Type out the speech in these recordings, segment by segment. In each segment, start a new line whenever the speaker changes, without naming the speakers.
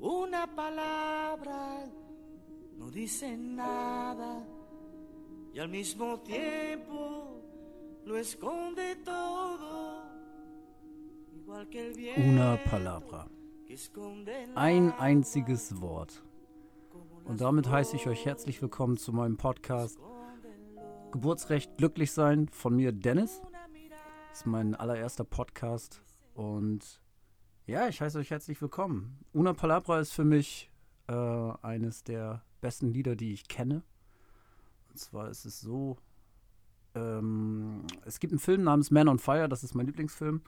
Una palabra no dice nada y al mismo tiempo lo esconde todo. Igual que el viento
Una Palabra. Ein einziges Wort. Und damit heiße ich euch herzlich willkommen zu meinem Podcast Geburtsrecht glücklich sein von mir Dennis. Das ist mein allererster Podcast und ja, ich heiße euch herzlich willkommen. Una Palabra ist für mich äh, eines der besten Lieder, die ich kenne. Und zwar ist es so, ähm, es gibt einen Film namens Man on Fire, das ist mein Lieblingsfilm.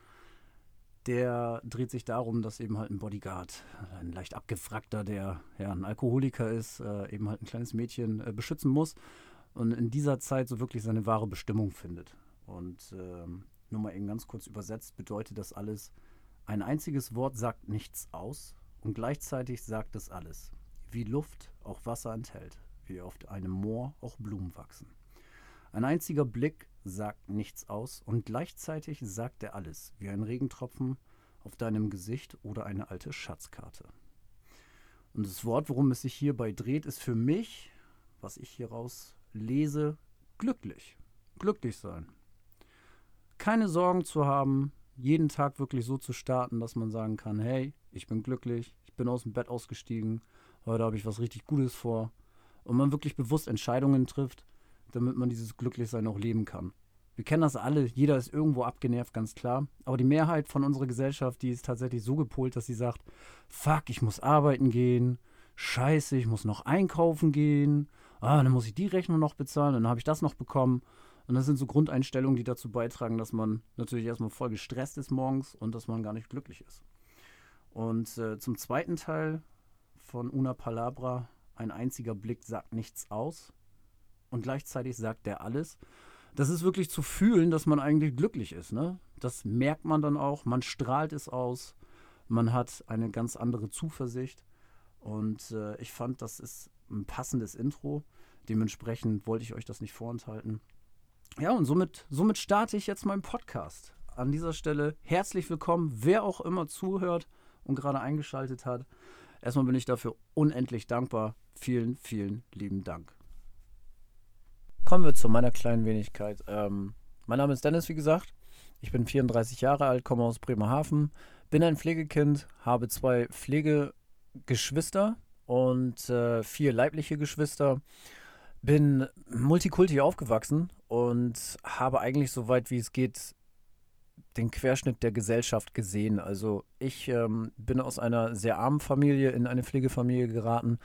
Der dreht sich darum, dass eben halt ein Bodyguard, ein leicht abgefragter, der ja ein Alkoholiker ist, äh, eben halt ein kleines Mädchen äh, beschützen muss und in dieser Zeit so wirklich seine wahre Bestimmung findet. Und ähm, nur mal eben ganz kurz übersetzt bedeutet das alles, ein einziges Wort sagt nichts aus und gleichzeitig sagt es alles. Wie Luft auch Wasser enthält, wie auf einem Moor auch Blumen wachsen. Ein einziger Blick sagt nichts aus und gleichzeitig sagt er alles, wie ein Regentropfen auf deinem Gesicht oder eine alte Schatzkarte. Und das Wort, worum es sich hierbei dreht, ist für mich, was ich hieraus lese, glücklich. Glücklich sein. Keine Sorgen zu haben, jeden Tag wirklich so zu starten, dass man sagen kann, hey, ich bin glücklich, ich bin aus dem Bett ausgestiegen, heute habe ich was richtig Gutes vor. Und man wirklich bewusst Entscheidungen trifft, damit man dieses Glücklichsein auch leben kann. Wir kennen das alle, jeder ist irgendwo abgenervt, ganz klar. Aber die Mehrheit von unserer Gesellschaft, die ist tatsächlich so gepolt, dass sie sagt, fuck, ich muss arbeiten gehen, scheiße, ich muss noch einkaufen gehen, ah, dann muss ich die Rechnung noch bezahlen, dann habe ich das noch bekommen. Und das sind so Grundeinstellungen, die dazu beitragen, dass man natürlich erstmal voll gestresst ist morgens und dass man gar nicht glücklich ist. Und äh, zum zweiten Teil von Una Palabra, ein einziger Blick sagt nichts aus und gleichzeitig sagt der alles. Das ist wirklich zu fühlen, dass man eigentlich glücklich ist. Ne? Das merkt man dann auch, man strahlt es aus, man hat eine ganz andere Zuversicht. Und äh, ich fand, das ist ein passendes Intro. Dementsprechend wollte ich euch das nicht vorenthalten. Ja, und somit, somit starte ich jetzt meinen Podcast. An dieser Stelle herzlich willkommen, wer auch immer zuhört und gerade eingeschaltet hat. Erstmal bin ich dafür unendlich dankbar. Vielen, vielen lieben Dank. Kommen wir zu meiner kleinen Wenigkeit. Ähm, mein Name ist Dennis, wie gesagt. Ich bin 34 Jahre alt, komme aus Bremerhaven, bin ein Pflegekind, habe zwei Pflegegeschwister und äh, vier leibliche Geschwister. Bin multikulti aufgewachsen und habe eigentlich so weit wie es geht den Querschnitt der Gesellschaft gesehen. Also ich ähm, bin aus einer sehr armen Familie in eine Pflegefamilie geraten,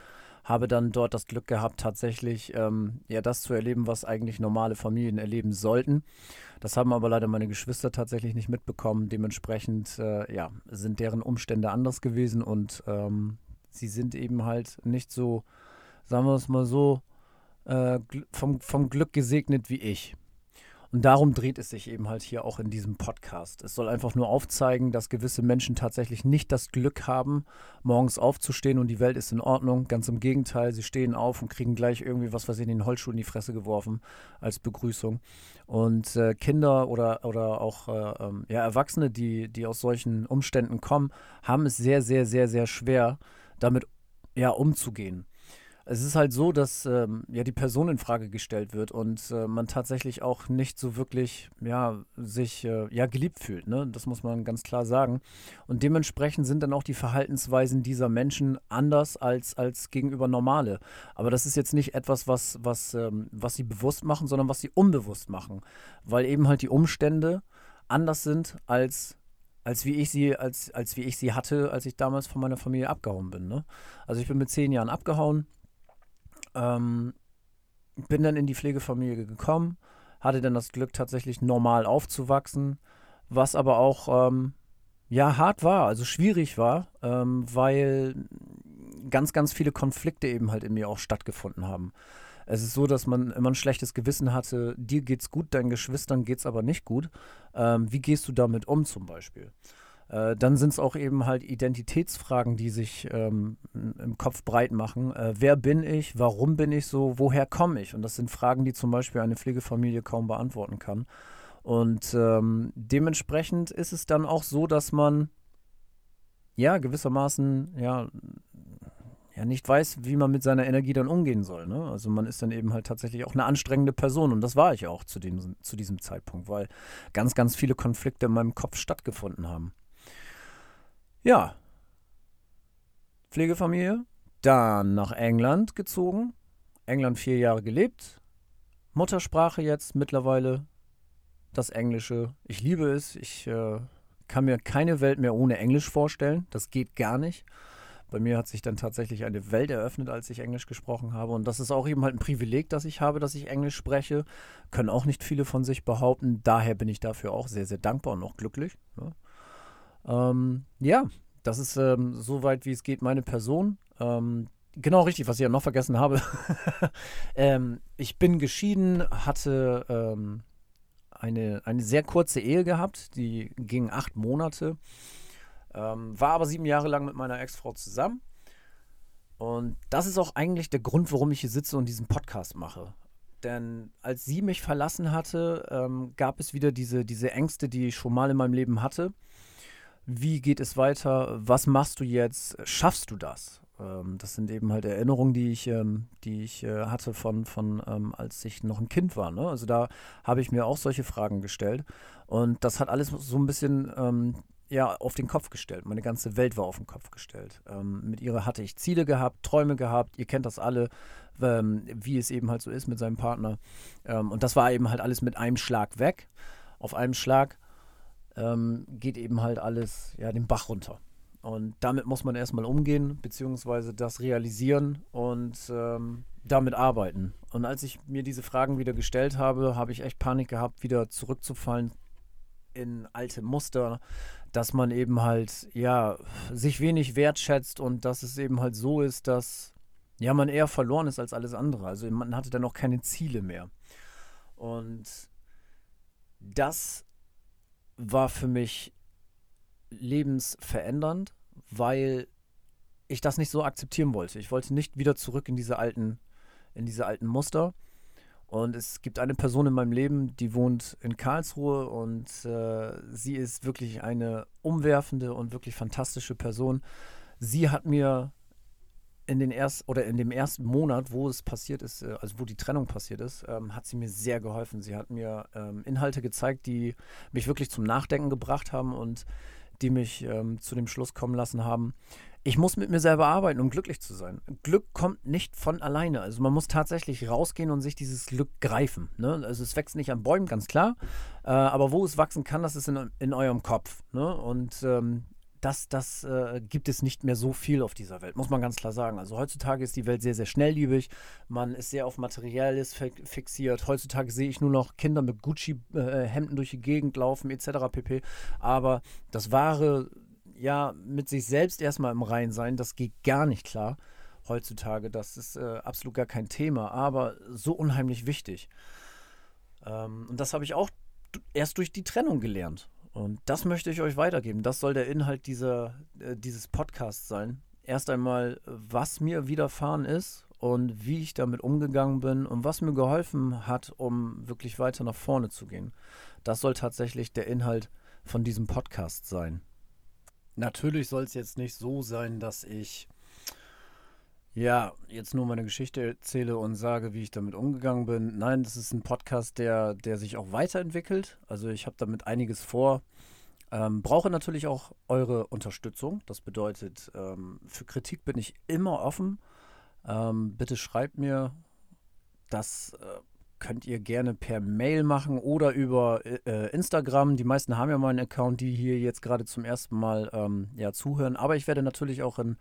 habe dann dort das Glück gehabt, tatsächlich ähm, ja das zu erleben, was eigentlich normale Familien erleben sollten. Das haben aber leider meine Geschwister tatsächlich nicht mitbekommen. Dementsprechend äh, ja, sind deren Umstände anders gewesen und ähm, sie sind eben halt nicht so, sagen wir es mal so, äh, vom, vom Glück gesegnet wie ich. Und darum dreht es sich eben halt hier auch in diesem Podcast. Es soll einfach nur aufzeigen, dass gewisse Menschen tatsächlich nicht das Glück haben, morgens aufzustehen und die Welt ist in Ordnung. Ganz im Gegenteil, sie stehen auf und kriegen gleich irgendwie was, was in den Holzschuh in die Fresse geworfen als Begrüßung. Und äh, Kinder oder, oder auch äh, ähm, ja, Erwachsene, die, die aus solchen Umständen kommen, haben es sehr, sehr, sehr, sehr schwer, damit ja, umzugehen es ist halt so, dass ähm, ja die Person in Frage gestellt wird und äh, man tatsächlich auch nicht so wirklich ja sich äh, ja geliebt fühlt. Ne? Das muss man ganz klar sagen. Und dementsprechend sind dann auch die Verhaltensweisen dieser Menschen anders als als gegenüber normale. Aber das ist jetzt nicht etwas, was was ähm, was sie bewusst machen, sondern was sie unbewusst machen, weil eben halt die Umstände anders sind als als wie ich sie, als, als wie ich sie hatte, als ich damals von meiner Familie abgehauen bin. Ne? Also ich bin mit zehn Jahren abgehauen, ähm, bin dann in die Pflegefamilie gekommen, hatte dann das Glück, tatsächlich normal aufzuwachsen, was aber auch ähm, ja hart war, also schwierig war, ähm, weil ganz, ganz viele Konflikte eben halt in mir auch stattgefunden haben. Es ist so, dass man immer ein schlechtes Gewissen hatte, dir geht's gut, deinen Geschwistern geht's aber nicht gut. Ähm, wie gehst du damit um zum Beispiel? Äh, dann sind es auch eben halt Identitätsfragen, die sich ähm, im Kopf breit machen. Äh, wer bin ich? Warum bin ich so? Woher komme ich? Und das sind Fragen, die zum Beispiel eine Pflegefamilie kaum beantworten kann. Und ähm, dementsprechend ist es dann auch so, dass man ja gewissermaßen ja ja nicht weiß, wie man mit seiner Energie dann umgehen soll. Ne? Also man ist dann eben halt tatsächlich auch eine anstrengende Person und das war ich auch zu, dem, zu diesem Zeitpunkt, weil ganz, ganz viele Konflikte in meinem Kopf stattgefunden haben. Ja, Pflegefamilie, dann nach England gezogen, England vier Jahre gelebt, Muttersprache jetzt mittlerweile das Englische. Ich liebe es, ich äh, kann mir keine Welt mehr ohne Englisch vorstellen, das geht gar nicht. Bei mir hat sich dann tatsächlich eine Welt eröffnet, als ich Englisch gesprochen habe. Und das ist auch eben halt ein Privileg, das ich habe, dass ich Englisch spreche. Können auch nicht viele von sich behaupten. Daher bin ich dafür auch sehr, sehr dankbar und auch glücklich. Ne? Ähm, ja, das ist ähm, soweit, wie es geht, meine Person. Ähm, genau richtig, was ich ja noch vergessen habe. ähm, ich bin geschieden, hatte ähm, eine, eine sehr kurze Ehe gehabt, die ging acht Monate. Ähm, war aber sieben Jahre lang mit meiner Ex-Frau zusammen. Und das ist auch eigentlich der Grund, warum ich hier sitze und diesen Podcast mache. Denn als sie mich verlassen hatte, ähm, gab es wieder diese, diese Ängste, die ich schon mal in meinem Leben hatte. Wie geht es weiter? Was machst du jetzt? Schaffst du das? Ähm, das sind eben halt Erinnerungen, die ich, ähm, die ich äh, hatte von, von ähm, als ich noch ein Kind war. Ne? Also da habe ich mir auch solche Fragen gestellt. Und das hat alles so ein bisschen ähm, ja, auf den Kopf gestellt. Meine ganze Welt war auf den Kopf gestellt. Ähm, mit ihrer hatte ich Ziele gehabt, Träume gehabt. Ihr kennt das alle, ähm, wie es eben halt so ist mit seinem Partner. Ähm, und das war eben halt alles mit einem Schlag weg. Auf einem Schlag ähm, geht eben halt alles ja, den Bach runter. Und damit muss man erstmal umgehen, beziehungsweise das realisieren und ähm, damit arbeiten. Und als ich mir diese Fragen wieder gestellt habe, habe ich echt Panik gehabt, wieder zurückzufallen in alte Muster, dass man eben halt, ja, sich wenig wertschätzt und dass es eben halt so ist, dass, ja, man eher verloren ist als alles andere. Also man hatte dann auch keine Ziele mehr. Und das war für mich lebensverändernd, weil ich das nicht so akzeptieren wollte. Ich wollte nicht wieder zurück in diese alten, in diese alten Muster. Und es gibt eine Person in meinem Leben, die wohnt in Karlsruhe und äh, sie ist wirklich eine umwerfende und wirklich fantastische Person. Sie hat mir in den erst oder in dem ersten Monat, wo es passiert ist, äh, also wo die Trennung passiert ist, ähm, hat sie mir sehr geholfen. Sie hat mir ähm, Inhalte gezeigt, die mich wirklich zum Nachdenken gebracht haben und die mich ähm, zu dem Schluss kommen lassen haben, ich muss mit mir selber arbeiten, um glücklich zu sein. Glück kommt nicht von alleine. Also man muss tatsächlich rausgehen und sich dieses Glück greifen. Ne? Also es wächst nicht an Bäumen, ganz klar. Äh, aber wo es wachsen kann, das ist in, in eurem Kopf. Ne? Und ähm, das, das äh, gibt es nicht mehr so viel auf dieser Welt, muss man ganz klar sagen. Also heutzutage ist die Welt sehr, sehr schnellliebig. Man ist sehr auf Materielles fixiert. Heutzutage sehe ich nur noch Kinder mit Gucci-Hemden äh, durch die Gegend laufen, etc. pp. Aber das wahre ja mit sich selbst erstmal im Reinen sein, das geht gar nicht klar heutzutage. Das ist äh, absolut gar kein Thema, aber so unheimlich wichtig. Ähm, und das habe ich auch erst durch die Trennung gelernt. Und das möchte ich euch weitergeben. Das soll der Inhalt dieser, äh, dieses Podcasts sein. Erst einmal, was mir widerfahren ist und wie ich damit umgegangen bin und was mir geholfen hat, um wirklich weiter nach vorne zu gehen. Das soll tatsächlich der Inhalt von diesem Podcast sein. Natürlich soll es jetzt nicht so sein, dass ich ja jetzt nur meine Geschichte erzähle und sage, wie ich damit umgegangen bin. Nein, das ist ein Podcast, der, der sich auch weiterentwickelt. Also ich habe damit einiges vor. Ähm, brauche natürlich auch eure Unterstützung. Das bedeutet, ähm, für Kritik bin ich immer offen. Ähm, bitte schreibt mir. Das äh, könnt ihr gerne per Mail machen oder über äh, Instagram. Die meisten haben ja meinen Account, die hier jetzt gerade zum ersten Mal ähm, ja, zuhören. Aber ich werde natürlich auch in,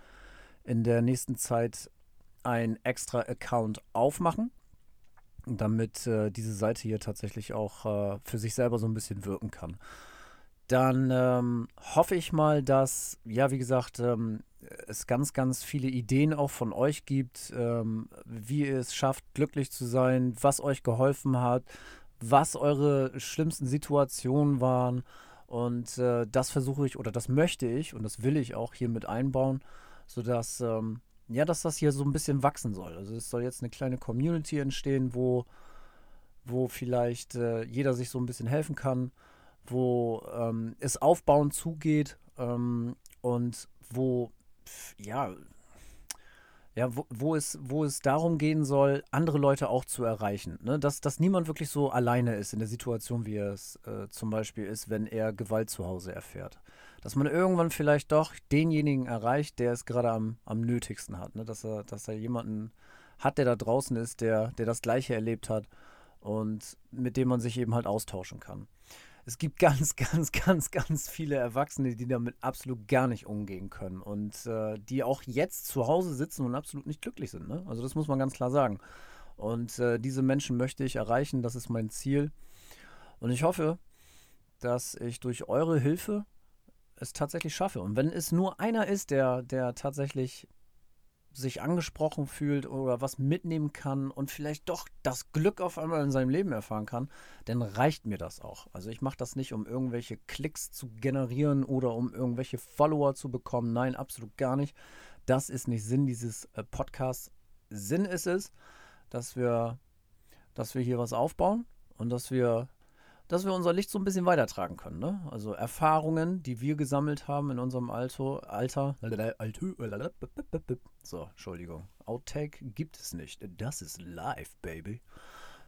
in der nächsten Zeit ein extra Account aufmachen, damit äh, diese Seite hier tatsächlich auch äh, für sich selber so ein bisschen wirken kann. Dann ähm, hoffe ich mal, dass, ja, wie gesagt, ähm, es ganz, ganz viele Ideen auch von euch gibt, ähm, wie ihr es schafft, glücklich zu sein, was euch geholfen hat, was eure schlimmsten Situationen waren. Und äh, das versuche ich oder das möchte ich und das will ich auch hier mit einbauen, sodass, ähm, ja, dass das hier so ein bisschen wachsen soll. Also es soll jetzt eine kleine Community entstehen, wo, wo vielleicht äh, jeder sich so ein bisschen helfen kann, wo ähm, es aufbauend zugeht ähm, und wo ja, ja, wo, wo, es, wo es darum gehen soll, andere Leute auch zu erreichen. Ne? Dass, dass niemand wirklich so alleine ist in der Situation, wie es äh, zum Beispiel ist, wenn er Gewalt zu Hause erfährt. Dass man irgendwann vielleicht doch denjenigen erreicht, der es gerade am, am nötigsten hat. Ne? Dass, er, dass er jemanden hat, der da draußen ist, der, der das Gleiche erlebt hat und mit dem man sich eben halt austauschen kann es gibt ganz, ganz, ganz, ganz viele Erwachsene, die damit absolut gar nicht umgehen können und äh, die auch jetzt zu Hause sitzen und absolut nicht glücklich sind. Ne? Also das muss man ganz klar sagen. Und äh, diese Menschen möchte ich erreichen, das ist mein Ziel. Und ich hoffe, dass ich durch eure Hilfe es tatsächlich schaffe. Und wenn es nur einer ist, der, der tatsächlich sich angesprochen fühlt oder was mitnehmen kann und vielleicht doch das Glück auf einmal in seinem Leben erfahren kann, dann reicht mir das auch. Also ich mache das nicht, um irgendwelche Klicks zu generieren oder um irgendwelche Follower zu bekommen. Nein, absolut gar nicht. Das ist nicht Sinn dieses äh, Podcasts. Sinn ist es, dass wir, dass wir hier was aufbauen und dass wir dass wir unser Licht so ein bisschen weitertragen können. Ne? Also Erfahrungen, die wir gesammelt haben in unserem Alto, Alter. So, Entschuldigung. Outtake gibt es nicht. Das ist live, baby.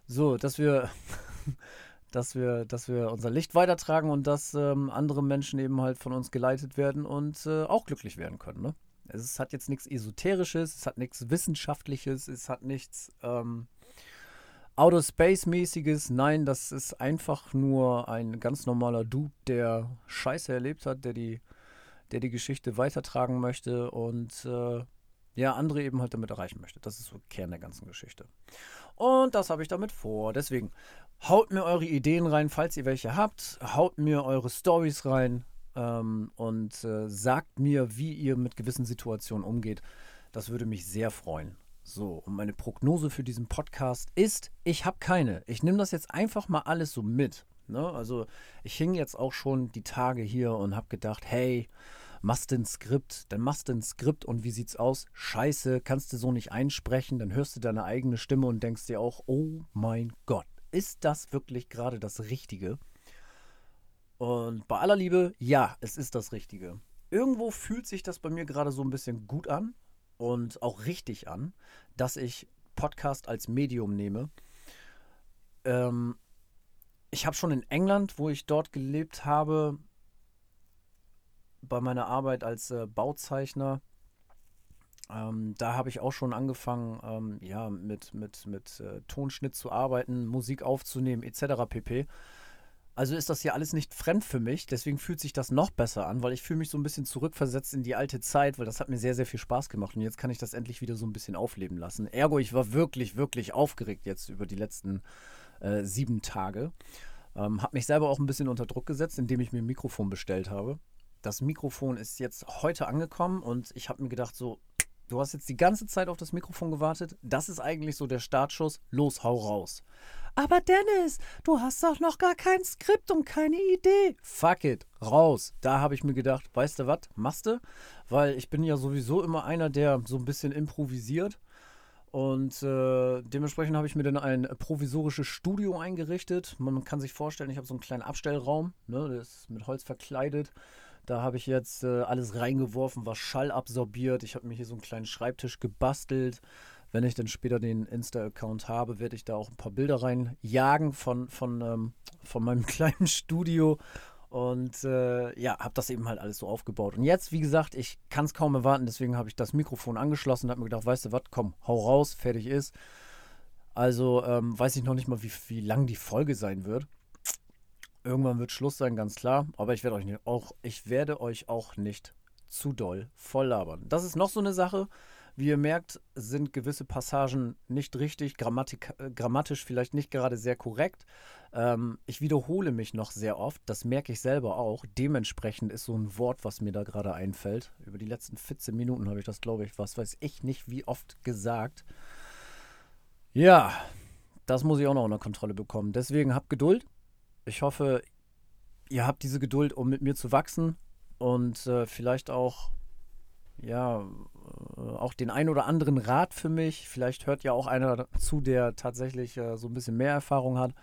So, dass wir, dass wir, dass wir unser Licht weitertragen und dass ähm, andere Menschen eben halt von uns geleitet werden und äh, auch glücklich werden können. Ne? Es hat jetzt nichts Esoterisches, es hat nichts Wissenschaftliches, es hat nichts. Ähm, Outer Space-mäßiges, nein, das ist einfach nur ein ganz normaler Dude, der Scheiße erlebt hat, der die, der die Geschichte weitertragen möchte und äh, ja, andere eben halt damit erreichen möchte. Das ist so Kern der ganzen Geschichte. Und das habe ich damit vor. Deswegen haut mir eure Ideen rein, falls ihr welche habt. Haut mir eure Stories rein ähm, und äh, sagt mir, wie ihr mit gewissen Situationen umgeht. Das würde mich sehr freuen. So, und meine Prognose für diesen Podcast ist, ich habe keine. Ich nehme das jetzt einfach mal alles so mit. Ne? Also ich hing jetzt auch schon die Tage hier und habe gedacht, hey, machst ein Skript, dann machst du ein Skript und wie sieht's aus? Scheiße, kannst du so nicht einsprechen, dann hörst du deine eigene Stimme und denkst dir auch, oh mein Gott, ist das wirklich gerade das Richtige? Und bei aller Liebe, ja, es ist das Richtige. Irgendwo fühlt sich das bei mir gerade so ein bisschen gut an und auch richtig an, dass ich Podcast als Medium nehme. Ähm, ich habe schon in England, wo ich dort gelebt habe, bei meiner Arbeit als äh, Bauzeichner, ähm, da habe ich auch schon angefangen, ähm, ja, mit, mit, mit äh, Tonschnitt zu arbeiten, Musik aufzunehmen, etc. pp. Also ist das ja alles nicht fremd für mich, deswegen fühlt sich das noch besser an, weil ich fühle mich so ein bisschen zurückversetzt in die alte Zeit, weil das hat mir sehr, sehr viel Spaß gemacht und jetzt kann ich das endlich wieder so ein bisschen aufleben lassen. Ergo, ich war wirklich, wirklich aufgeregt jetzt über die letzten äh, sieben Tage. Ähm, habe mich selber auch ein bisschen unter Druck gesetzt, indem ich mir ein Mikrofon bestellt habe. Das Mikrofon ist jetzt heute angekommen und ich habe mir gedacht, so, du hast jetzt die ganze Zeit auf das Mikrofon gewartet. Das ist eigentlich so der Startschuss. Los, hau raus. Aber Dennis, du hast doch noch gar kein Skript und keine Idee. Fuck it, raus. Da habe ich mir gedacht, weißt du was, machst du? Weil ich bin ja sowieso immer einer, der so ein bisschen improvisiert. Und äh, dementsprechend habe ich mir dann ein provisorisches Studio eingerichtet. Man kann sich vorstellen, ich habe so einen kleinen Abstellraum, ne, der ist mit Holz verkleidet. Da habe ich jetzt äh, alles reingeworfen, was Schall absorbiert. Ich habe mir hier so einen kleinen Schreibtisch gebastelt. Wenn ich dann später den Insta-Account habe, werde ich da auch ein paar Bilder reinjagen von, von, ähm, von meinem kleinen Studio. Und äh, ja, habe das eben halt alles so aufgebaut. Und jetzt, wie gesagt, ich kann es kaum erwarten, deswegen habe ich das Mikrofon angeschlossen und habe mir gedacht, weißt du was, komm, hau raus, fertig ist. Also ähm, weiß ich noch nicht mal, wie, wie lang die Folge sein wird. Irgendwann wird Schluss sein, ganz klar. Aber ich werde euch nicht, auch, ich werde euch auch nicht zu doll voll labern. Das ist noch so eine Sache. Wie ihr merkt, sind gewisse Passagen nicht richtig, Grammatik, äh, grammatisch vielleicht nicht gerade sehr korrekt. Ähm, ich wiederhole mich noch sehr oft, das merke ich selber auch. Dementsprechend ist so ein Wort, was mir da gerade einfällt. Über die letzten 14 Minuten habe ich das, glaube ich, was weiß ich nicht, wie oft gesagt. Ja, das muss ich auch noch unter Kontrolle bekommen. Deswegen habt Geduld. Ich hoffe, ihr habt diese Geduld, um mit mir zu wachsen und äh, vielleicht auch ja, äh, auch den ein oder anderen Rat für mich. Vielleicht hört ja auch einer zu, der tatsächlich äh, so ein bisschen mehr Erfahrung hat.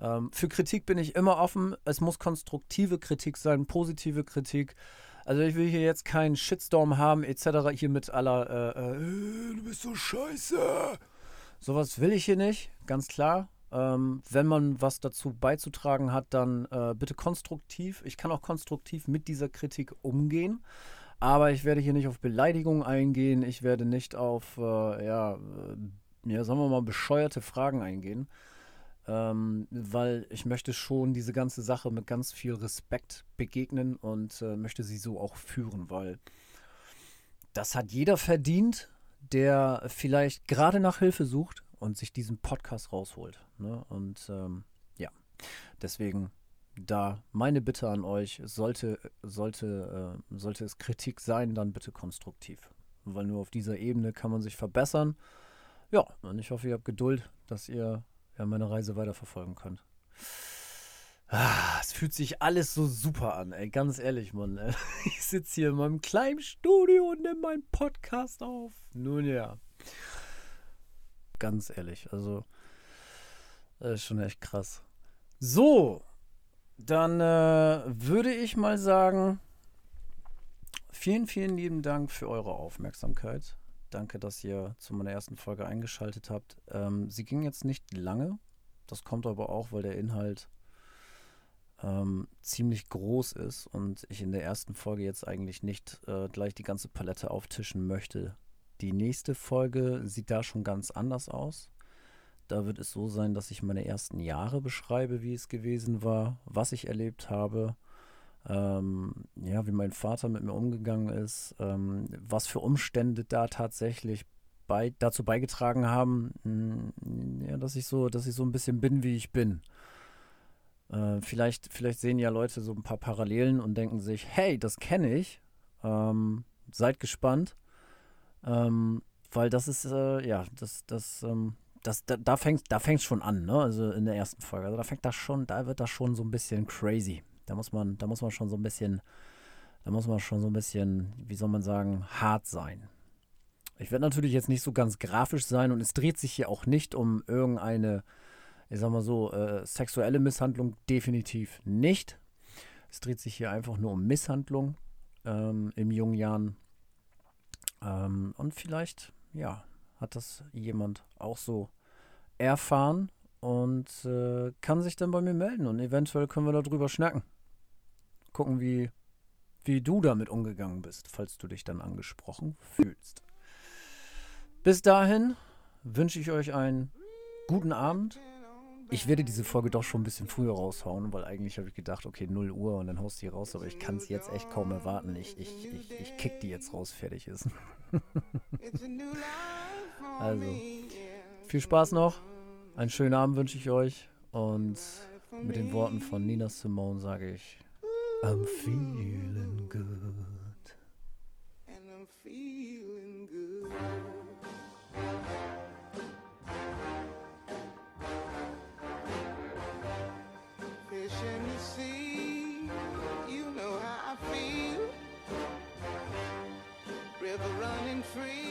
Ähm, für Kritik bin ich immer offen. Es muss konstruktive Kritik sein, positive Kritik. Also ich will hier jetzt keinen Shitstorm haben, etc. hier mit aller, äh, äh, du bist so scheiße. Sowas will ich hier nicht, ganz klar. Ähm, wenn man was dazu beizutragen hat, dann äh, bitte konstruktiv. Ich kann auch konstruktiv mit dieser Kritik umgehen. Aber ich werde hier nicht auf Beleidigungen eingehen. Ich werde nicht auf, äh, ja, äh, ja, sagen wir mal, bescheuerte Fragen eingehen. Ähm, weil ich möchte schon diese ganze Sache mit ganz viel Respekt begegnen und äh, möchte sie so auch führen, weil das hat jeder verdient, der vielleicht gerade nach Hilfe sucht und sich diesen Podcast rausholt. Ne? Und ähm, ja, deswegen da meine Bitte an euch, sollte, sollte, äh, sollte es Kritik sein, dann bitte konstruktiv. Weil nur auf dieser Ebene kann man sich verbessern. Ja, und ich hoffe, ihr habt Geduld, dass ihr ja, meine Reise weiterverfolgen könnt. Ah, es fühlt sich alles so super an, ey. Ganz ehrlich, Mann. Ey. Ich sitze hier in meinem kleinen Studio und nehme meinen Podcast auf. Nun ja. Ganz ehrlich, also. Ist schon echt krass. So, dann äh, würde ich mal sagen, vielen, vielen lieben Dank für eure Aufmerksamkeit. Danke, dass ihr zu meiner ersten Folge eingeschaltet habt. Ähm, sie ging jetzt nicht lange. Das kommt aber auch, weil der Inhalt ähm, ziemlich groß ist und ich in der ersten Folge jetzt eigentlich nicht äh, gleich die ganze Palette auftischen möchte. Die nächste Folge sieht da schon ganz anders aus. Da wird es so sein, dass ich meine ersten Jahre beschreibe, wie es gewesen war, was ich erlebt habe ähm, ja, wie mein Vater mit mir umgegangen ist, ähm, was für Umstände da tatsächlich bei, dazu beigetragen haben, mh, hm, ja, dass ich so, dass ich so ein bisschen bin, wie ich bin. Äh, vielleicht, vielleicht sehen ja Leute so ein paar Parallelen und denken sich, hey, das kenne ich. Ähm, seid gespannt. Ähm, weil das ist, äh, ja, das, das, ähm, das, da, da fängt da fängt's schon an, ne? Also in der ersten Folge. Also da fängt das schon, da wird das schon so ein bisschen crazy. Da muss man, da muss man schon so ein bisschen, da muss man schon so ein bisschen, wie soll man sagen, hart sein. Ich werde natürlich jetzt nicht so ganz grafisch sein und es dreht sich hier auch nicht um irgendeine, ich sag mal so, äh, sexuelle Misshandlung, definitiv nicht. Es dreht sich hier einfach nur um Misshandlung ähm, im jungen Jahren. Ähm, und vielleicht, ja, hat das jemand auch so erfahren und äh, kann sich dann bei mir melden und eventuell können wir darüber schnacken. Gucken, wie, wie du damit umgegangen bist, falls du dich dann angesprochen fühlst. Bis dahin wünsche ich euch einen guten Abend. Ich werde diese Folge doch schon ein bisschen früher raushauen, weil eigentlich habe ich gedacht, okay, 0 Uhr und dann haust du die raus, aber ich kann es jetzt echt kaum erwarten. Ich, ich, ich, ich kick die jetzt raus, fertig ist. also, viel Spaß noch. Einen schönen Abend wünsche ich euch und mit den Worten von Nina Simone sage ich, I'm feeling good. And I'm feeling free,